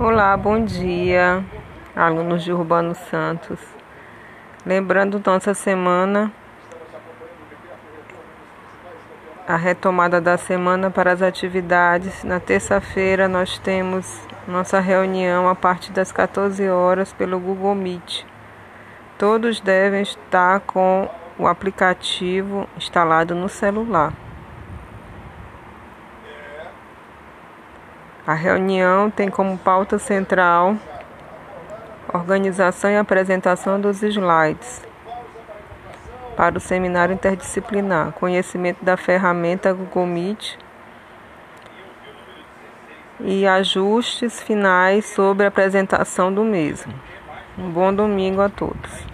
Olá, bom dia, alunos de Urbano Santos. Lembrando nossa semana, a retomada da semana para as atividades. Na terça-feira nós temos nossa reunião a partir das 14 horas pelo Google Meet. Todos devem estar com o aplicativo instalado no celular. A reunião tem como pauta central organização e apresentação dos slides para o seminário interdisciplinar, conhecimento da ferramenta Google Meet e ajustes finais sobre a apresentação do mesmo. Um bom domingo a todos.